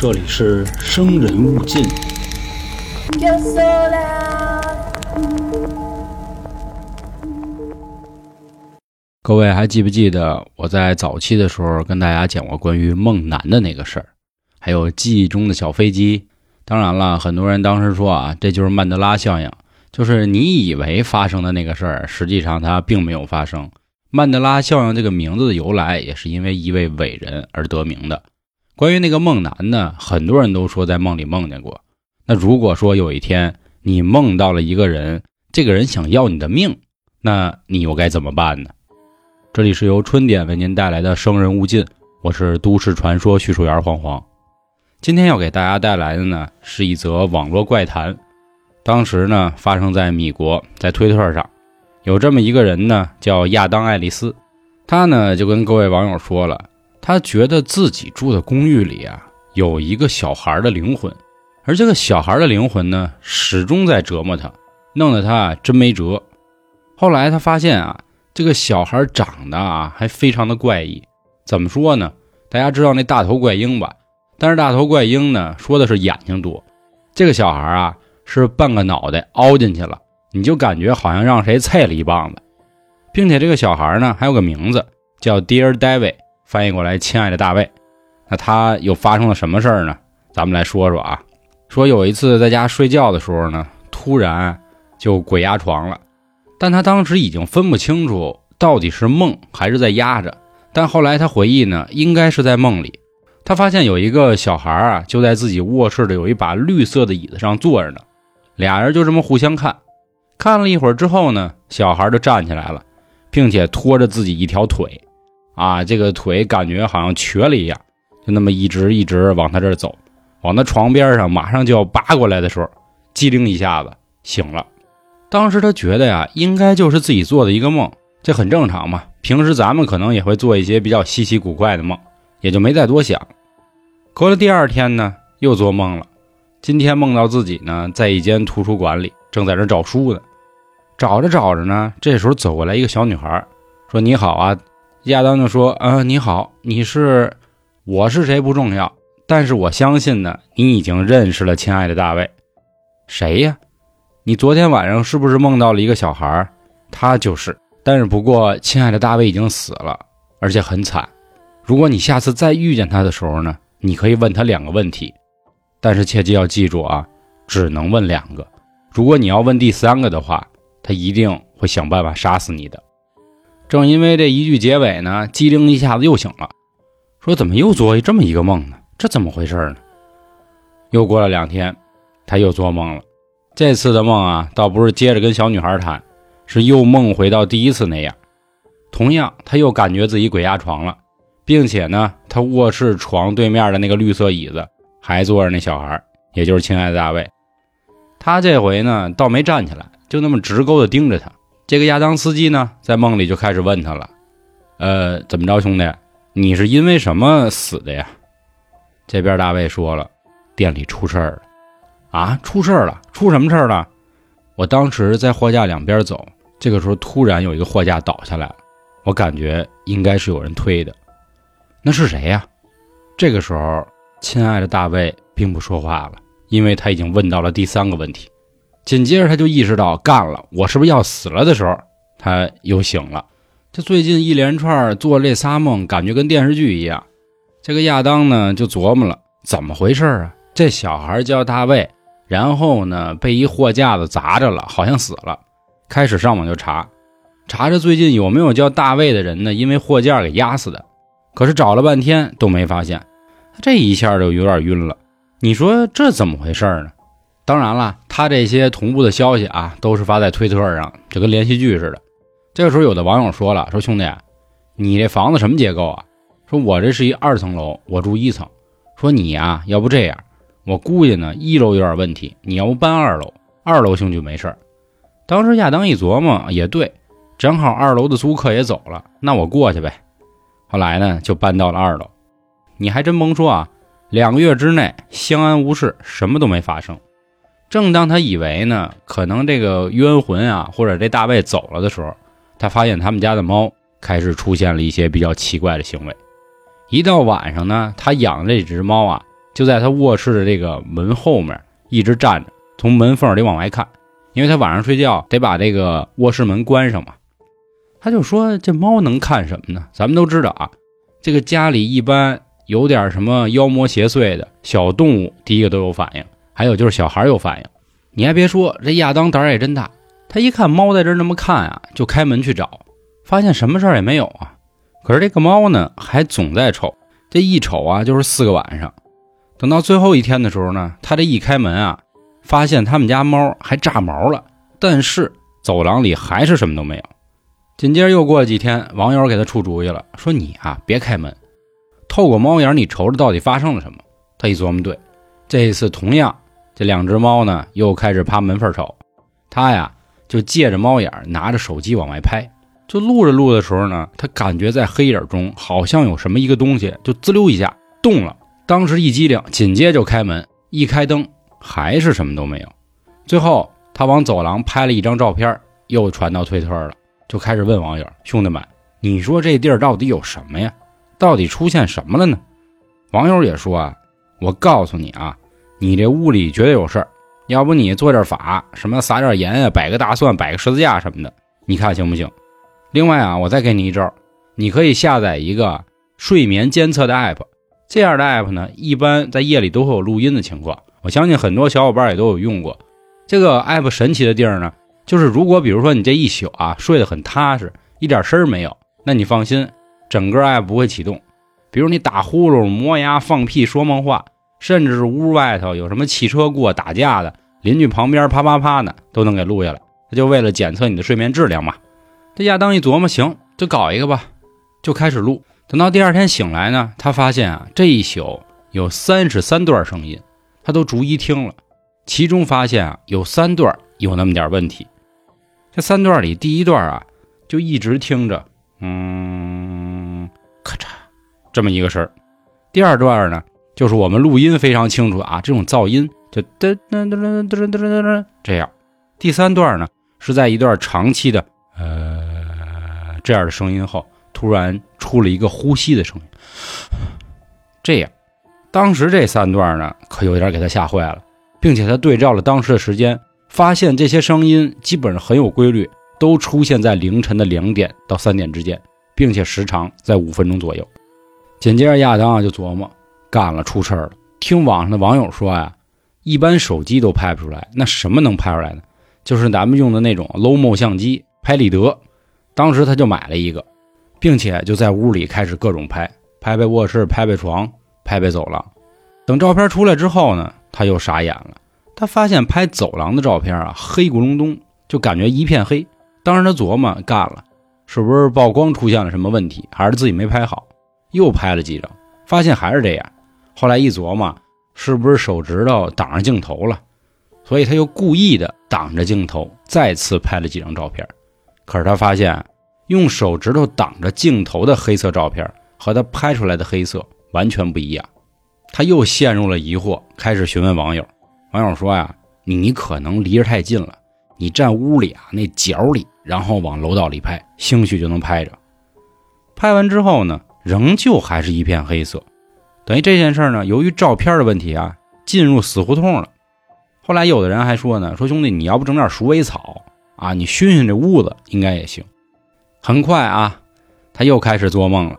这里是生人勿近。各位还记不记得我在早期的时候跟大家讲过关于梦男的那个事儿，还有记忆中的小飞机？当然了，很多人当时说啊，这就是曼德拉效应，就是你以为发生的那个事儿，实际上它并没有发生。曼德拉效应这个名字的由来，也是因为一位伟人而得名的。关于那个梦男呢，很多人都说在梦里梦见过。那如果说有一天你梦到了一个人，这个人想要你的命，那你又该怎么办呢？这里是由春点为您带来的《生人勿近》，我是都市传说叙述员黄黄。今天要给大家带来的呢，是一则网络怪谈。当时呢，发生在米国，在推特上，有这么一个人呢，叫亚当·爱丽丝。他呢就跟各位网友说了，他觉得自己住的公寓里啊，有一个小孩的灵魂，而这个小孩的灵魂呢，始终在折磨他，弄得他真没辙。后来他发现啊。这个小孩长得啊还非常的怪异，怎么说呢？大家知道那大头怪婴吧？但是大头怪婴呢说的是眼睛多，这个小孩啊是半个脑袋凹进去了，你就感觉好像让谁菜了一棒子，并且这个小孩呢还有个名字叫 Dear David，翻译过来亲爱的大卫。那他又发生了什么事儿呢？咱们来说说啊，说有一次在家睡觉的时候呢，突然就鬼压床了。但他当时已经分不清楚到底是梦还是在压着。但后来他回忆呢，应该是在梦里。他发现有一个小孩啊，就在自己卧室的有一把绿色的椅子上坐着呢。俩人就这么互相看，看了一会儿之后呢，小孩就站起来了，并且拖着自己一条腿，啊，这个腿感觉好像瘸了一样，就那么一直一直往他这儿走，往他床边上马上就要扒过来的时候，机灵一下子醒了。当时他觉得呀，应该就是自己做的一个梦，这很正常嘛。平时咱们可能也会做一些比较稀奇古怪的梦，也就没再多想。隔了第二天呢，又做梦了。今天梦到自己呢，在一间图书馆里，正在这找书呢。找着找着呢，这时候走过来一个小女孩，说：“你好啊。”亚当就说：“啊，你好，你是？我是谁不重要，但是我相信呢，你已经认识了亲爱的大卫。谁呀？”你昨天晚上是不是梦到了一个小孩？他就是，但是不过，亲爱的大卫已经死了，而且很惨。如果你下次再遇见他的时候呢，你可以问他两个问题，但是切记要记住啊，只能问两个。如果你要问第三个的话，他一定会想办法杀死你的。正因为这一句结尾呢，机灵一下子又醒了，说怎么又做这么一个梦呢？这怎么回事呢？又过了两天，他又做梦了。这次的梦啊，倒不是接着跟小女孩谈，是又梦回到第一次那样。同样，他又感觉自己鬼压床了，并且呢，他卧室床对面的那个绿色椅子还坐着那小孩，也就是亲爱的大卫。他这回呢，倒没站起来，就那么直勾的盯着他。这个亚当斯基呢，在梦里就开始问他了：“呃，怎么着，兄弟，你是因为什么死的呀？”这边大卫说了：“店里出事儿了。”啊！出事了！出什么事儿了？我当时在货架两边走，这个时候突然有一个货架倒下来了，我感觉应该是有人推的。那是谁呀？这个时候，亲爱的大卫并不说话了，因为他已经问到了第三个问题。紧接着他就意识到干了，我是不是要死了的时候，他又醒了。这最近一连串做这仨梦，感觉跟电视剧一样。这个亚当呢就琢磨了，怎么回事啊？这小孩叫大卫。然后呢，被一货架子砸着了，好像死了。开始上网就查，查着最近有没有叫大卫的人呢？因为货架给压死的。可是找了半天都没发现，这一下就有点晕了。你说这怎么回事呢？当然了，他这些同步的消息啊，都是发在推特上，就跟连续剧似的。这个时候，有的网友说了：“说兄弟，你这房子什么结构啊？说我这是一二层楼，我住一层。说你呀，要不这样。”我估计呢，一楼有点问题，你要不搬二楼，二楼兴许没事当时亚当一琢磨，也对，正好二楼的租客也走了，那我过去呗。后来呢，就搬到了二楼。你还真甭说啊，两个月之内相安无事，什么都没发生。正当他以为呢，可能这个冤魂啊，或者这大卫走了的时候，他发现他们家的猫开始出现了一些比较奇怪的行为。一到晚上呢，他养的这只猫啊。就在他卧室的这个门后面一直站着，从门缝里往外看，因为他晚上睡觉得把这个卧室门关上嘛。他就说：“这猫能看什么呢？咱们都知道啊，这个家里一般有点什么妖魔邪祟的小动物，第一个都有反应，还有就是小孩有反应。你还别说，这亚当胆儿也真大，他一看猫在这儿那么看啊，就开门去找，发现什么事儿也没有啊。可是这个猫呢，还总在瞅，这一瞅啊，就是四个晚上。等到最后一天的时候呢，他这一开门啊，发现他们家猫还炸毛了，但是走廊里还是什么都没有。紧接着又过了几天，网友给他出主意了，说你啊别开门，透过猫眼你瞅瞅到底发生了什么。他一琢磨，对，这一次同样，这两只猫呢又开始趴门缝瞅，他呀就借着猫眼拿着手机往外拍，就录着录的时候呢，他感觉在黑影中好像有什么一个东西就滋溜一下动了。当时一激灵，紧接就开门，一开灯还是什么都没有。最后他往走廊拍了一张照片，又传到推特了，就开始问网友：“兄弟们，你说这地儿到底有什么呀？到底出现什么了呢？”网友也说：“啊，我告诉你啊，你这屋里绝对有事儿，要不你做点法，什么撒点盐啊，摆个大蒜，摆个十字架什么的，你看行不行？另外啊，我再给你一招，你可以下载一个睡眠监测的 app。”这样的 app 呢，一般在夜里都会有录音的情况。我相信很多小伙伴也都有用过。这个 app 神奇的地儿呢，就是如果比如说你这一宿啊睡得很踏实，一点声儿没有，那你放心，整个 app 不会启动。比如你打呼噜、磨牙、放屁、说梦话，甚至是屋外头有什么汽车过、打架的，邻居旁边啪啪啪的，都能给录下来。他就为了检测你的睡眠质量嘛。这亚当一琢磨，行，就搞一个吧，就开始录。等到第二天醒来呢，他发现啊，这一宿有三十三段声音，他都逐一听了，其中发现啊，有三段有那么点问题。这三段里，第一段啊，就一直听着，嗯，咔嚓，这么一个声儿。第二段呢，就是我们录音非常清楚啊这种噪音就噔噔噔噔噔噔噔这样。第三段呢是在一段长期的呃这样的声音后突然出了一个呼吸的声音。这样当时这三段呢可有点给他吓坏了并且他对照了当时的时间发现这些声音基本上很有规律都出现在凌晨的两点到三点之间并且时长在五分钟左右。紧接着亚当啊就琢磨干了，出事儿了。听网上的网友说呀，一般手机都拍不出来，那什么能拍出来呢？就是咱们用的那种 Lomo 相机，拍立得。当时他就买了一个。并且就在屋里开始各种拍，拍拍卧室，拍拍床，拍拍走廊。等照片出来之后呢，他又傻眼了。他发现拍走廊的照片啊，黑咕隆咚，就感觉一片黑。当时他琢磨，干了，是不是曝光出现了什么问题，还是自己没拍好？又拍了几张，发现还是这样。后来一琢磨，是不是手指头挡上镜头了？所以他又故意的挡着镜头，再次拍了几张照片。可是他发现。用手指头挡着镜头的黑色照片和他拍出来的黑色完全不一样，他又陷入了疑惑，开始询问网友。网友说呀：“你可能离着太近了，你站屋里啊那角里，然后往楼道里拍，兴许就能拍着。”拍完之后呢，仍旧还是一片黑色，等于这件事呢，由于照片的问题啊，进入死胡同了。后来有的人还说呢：“说兄弟，你要不整点鼠尾草啊，你熏熏这屋子应该也行。”很快啊，他又开始做梦了。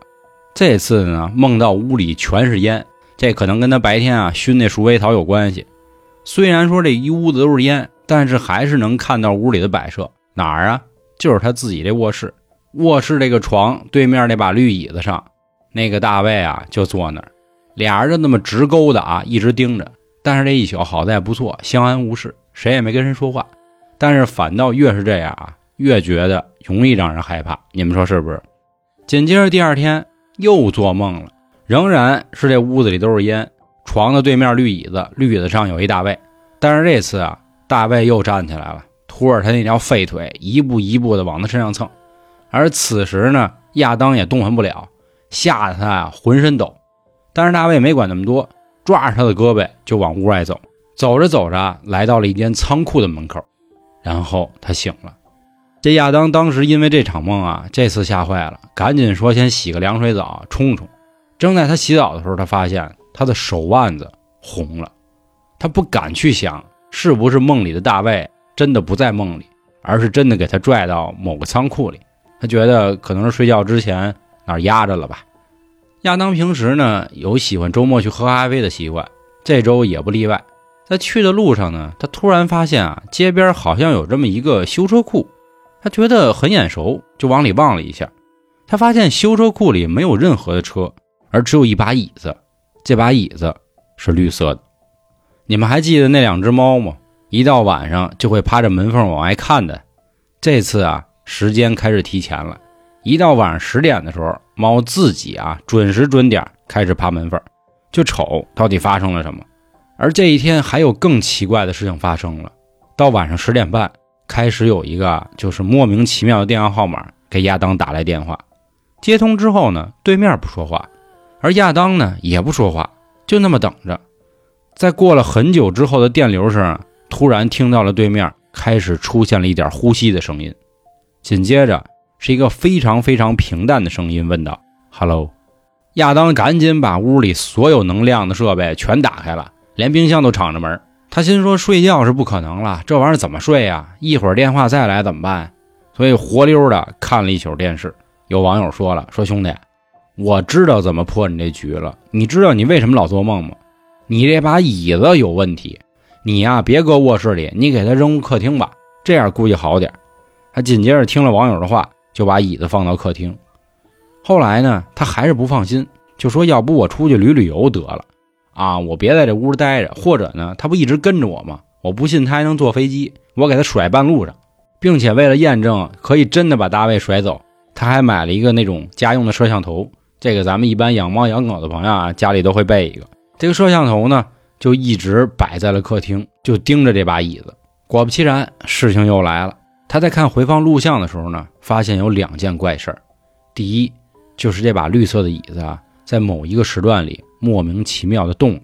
这次呢，梦到屋里全是烟，这可能跟他白天啊熏那鼠尾草有关系。虽然说这一屋子都是烟，但是还是能看到屋里的摆设。哪儿啊？就是他自己这卧室。卧室这个床对面那把绿椅子上，那个大卫啊就坐那儿，俩人就那么直勾的啊，一直盯着。但是这一宿好在不错，相安无事，谁也没跟谁说话。但是反倒越是这样啊。越觉得容易让人害怕，你们说是不是？紧接着第二天又做梦了，仍然是这屋子里都是烟，床的对面绿椅子，绿椅子上有一大卫，但是这次啊，大卫又站起来了，拖着他那条废腿，一步一步的往他身上蹭。而此时呢，亚当也动弹不了，吓得他啊浑身抖。但是大卫没管那么多，抓着他的胳膊就往屋外走。走着走着，来到了一间仓库的门口，然后他醒了。这亚当当时因为这场梦啊，这次吓坏了，赶紧说先洗个凉水澡冲冲。正在他洗澡的时候，他发现他的手腕子红了。他不敢去想是不是梦里的大卫真的不在梦里，而是真的给他拽到某个仓库里。他觉得可能是睡觉之前哪压着了吧。亚当平时呢有喜欢周末去喝咖啡的习惯，这周也不例外。在去的路上呢，他突然发现啊，街边好像有这么一个修车库，他觉得很眼熟，就往里望了一下。他发现修车库里没有任何的车，而只有一把椅子，这把椅子是绿色的。你们还记得那两只猫吗？一到晚上就会趴着门缝往外看的。这次啊，时间开始提前了。一到晚上十点的时候，猫自己啊准时准点开始爬门缝，就瞅到底发生了什么。而这一天还有更奇怪的事情发生了。到晚上十点半，开始有一个就是莫名其妙的电话号码给亚当打来电话。接通之后呢，对面不说话，而亚当呢也不说话，就那么等着。在过了很久之后的电流声，突然听到了对面开始出现了一点呼吸的声音，紧接着是一个非常非常平淡的声音问道：“Hello。”亚当赶紧把屋里所有能亮的设备全打开了，连冰箱都敞着门。他心说睡觉是不可能了，这玩意儿怎么睡呀？一会儿电话再来怎么办？所以活溜的看了一宿电视。有网友说了：“说兄弟，我知道怎么破你这局了。你知道你为什么老做梦吗？”你这把椅子有问题，你呀别搁卧室里，你给它扔客厅吧，这样估计好点。他紧接着听了网友的话，就把椅子放到客厅。后来呢，他还是不放心，就说要不我出去旅旅游得了，啊，我别在这屋待着。或者呢，他不一直跟着我吗？我不信他还能坐飞机，我给他甩半路上，并且为了验证可以真的把大卫甩走，他还买了一个那种家用的摄像头。这个咱们一般养猫养狗的朋友啊，家里都会备一个。这个摄像头呢，就一直摆在了客厅，就盯着这把椅子。果不其然，事情又来了。他在看回放录像的时候呢，发现有两件怪事儿。第一，就是这把绿色的椅子啊，在某一个时段里莫名其妙的动了。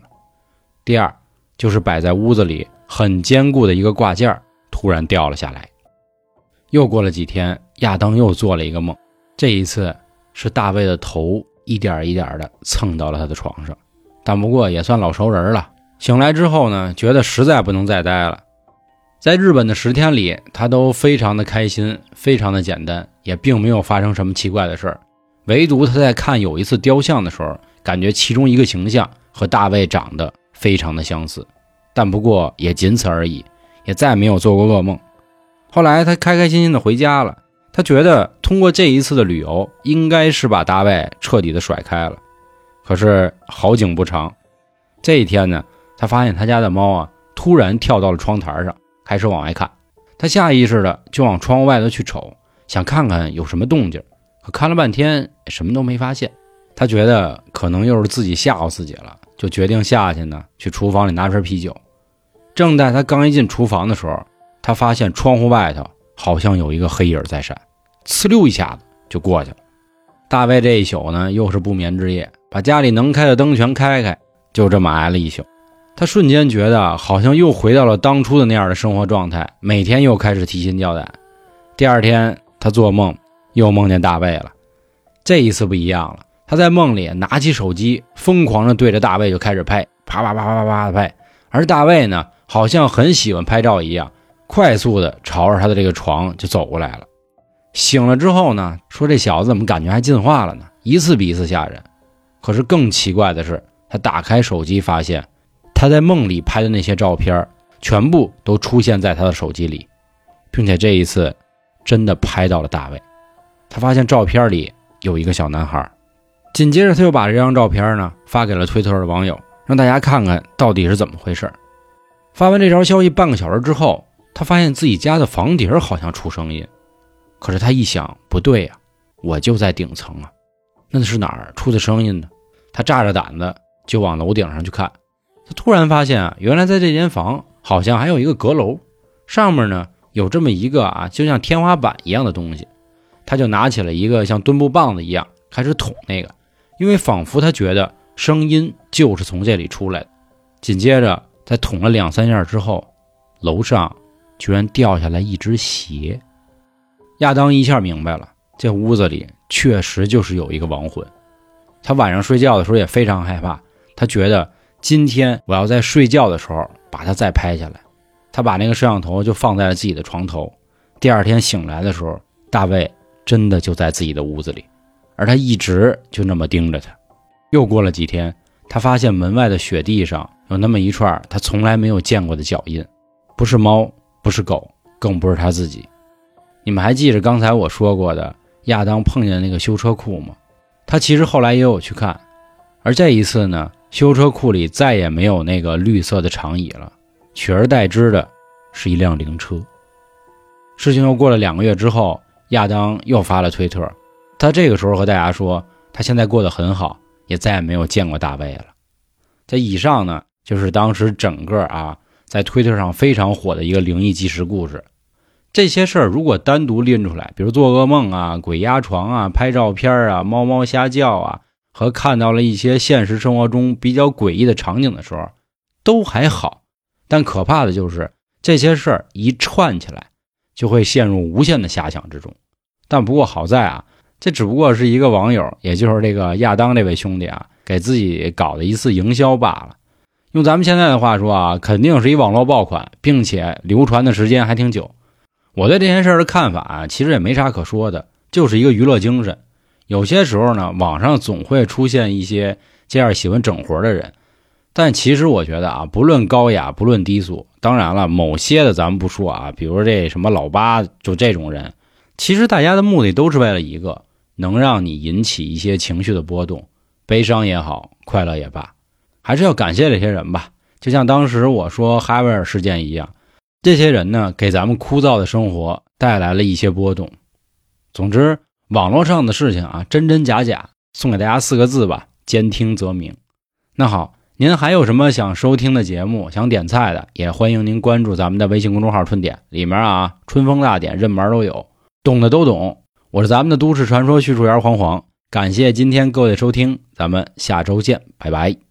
第二，就是摆在屋子里很坚固的一个挂件儿突然掉了下来。又过了几天，亚当又做了一个梦，这一次是大卫的头一点一点的蹭到了他的床上。但不过也算老熟人了。醒来之后呢，觉得实在不能再待了。在日本的十天里，他都非常的开心，非常的简单，也并没有发生什么奇怪的事儿。唯独他在看有一次雕像的时候，感觉其中一个形象和大卫长得非常的相似。但不过也仅此而已，也再没有做过噩梦。后来他开开心心的回家了。他觉得通过这一次的旅游，应该是把大卫彻底的甩开了。可是好景不长，这一天呢，他发现他家的猫啊，突然跳到了窗台上，开始往外看。他下意识的就往窗户外头去瞅，想看看有什么动静。可看了半天，什么都没发现。他觉得可能又是自己吓唬自己了，就决定下去呢，去厨房里拿瓶啤酒。正在他刚一进厨房的时候，他发现窗户外头好像有一个黑影在闪，呲溜一下子就过去了。大卫这一宿呢，又是不眠之夜。把家里能开的灯全开开，就这么挨了一宿。他瞬间觉得好像又回到了当初的那样的生活状态，每天又开始提心吊胆。第二天，他做梦又梦见大卫了。这一次不一样了，他在梦里拿起手机，疯狂的对着大卫就开始拍，啪啪啪啪啪啪的拍。而大卫呢，好像很喜欢拍照一样，快速的朝着他的这个床就走过来了。醒了之后呢，说这小子怎么感觉还进化了呢？一次比一次吓人。可是更奇怪的是，他打开手机，发现他在梦里拍的那些照片全部都出现在他的手机里，并且这一次真的拍到了大卫。他发现照片里有一个小男孩。紧接着，他又把这张照片呢发给了推特的网友，让大家看看到底是怎么回事。发完这条消息半个小时之后，他发现自己家的房顶好像出声音。可是他一想，不对呀，我就在顶层啊，那是哪儿出的声音呢？他炸着胆子就往楼顶上去看，他突然发现啊，原来在这间房好像还有一个阁楼，上面呢有这么一个啊，就像天花板一样的东西。他就拿起了一个像墩布棒子一样开始捅那个，因为仿佛他觉得声音就是从这里出来的。紧接着在捅了两三下之后，楼上居然掉下来一只鞋。亚当一下明白了，这屋子里确实就是有一个亡魂。他晚上睡觉的时候也非常害怕，他觉得今天我要在睡觉的时候把它再拍下来。他把那个摄像头就放在了自己的床头。第二天醒来的时候，大卫真的就在自己的屋子里，而他一直就那么盯着他。又过了几天，他发现门外的雪地上有那么一串他从来没有见过的脚印，不是猫，不是狗，更不是他自己。你们还记着刚才我说过的亚当碰见那个修车库吗？他其实后来也有去看，而这一次呢，修车库里再也没有那个绿色的长椅了，取而代之的是一辆灵车。事情又过了两个月之后，亚当又发了推特，他这个时候和大家说，他现在过得很好。也再也没有见过大卫了。这以上呢，就是当时整个啊，在推特上非常火的一个灵异纪实故事。这些事儿如果单独拎出来，比如做噩梦啊、鬼压床啊、拍照片啊、猫猫瞎叫啊，和看到了一些现实生活中比较诡异的场景的时候，都还好。但可怕的就是这些事儿一串起来，就会陷入无限的遐想之中。但不过好在啊。这只不过是一个网友，也就是这个亚当这位兄弟啊，给自己搞的一次营销罢了。用咱们现在的话说啊，肯定是一网络爆款，并且流传的时间还挺久。我对这件事的看法啊，其实也没啥可说的，就是一个娱乐精神。有些时候呢，网上总会出现一些这样喜欢整活的人，但其实我觉得啊，不论高雅，不论低俗，当然了，某些的咱们不说啊，比如这什么老八，就这种人。其实大家的目的都是为了一个，能让你引起一些情绪的波动，悲伤也好，快乐也罢，还是要感谢这些人吧。就像当时我说哈维尔事件一样，这些人呢，给咱们枯燥的生活带来了一些波动。总之，网络上的事情啊，真真假假，送给大家四个字吧：兼听则明。那好，您还有什么想收听的节目，想点菜的，也欢迎您关注咱们的微信公众号“春点”，里面啊，春风大典，任门都有。懂的都懂，我是咱们的都市传说叙述员黄黄，感谢今天各位的收听，咱们下周见，拜拜。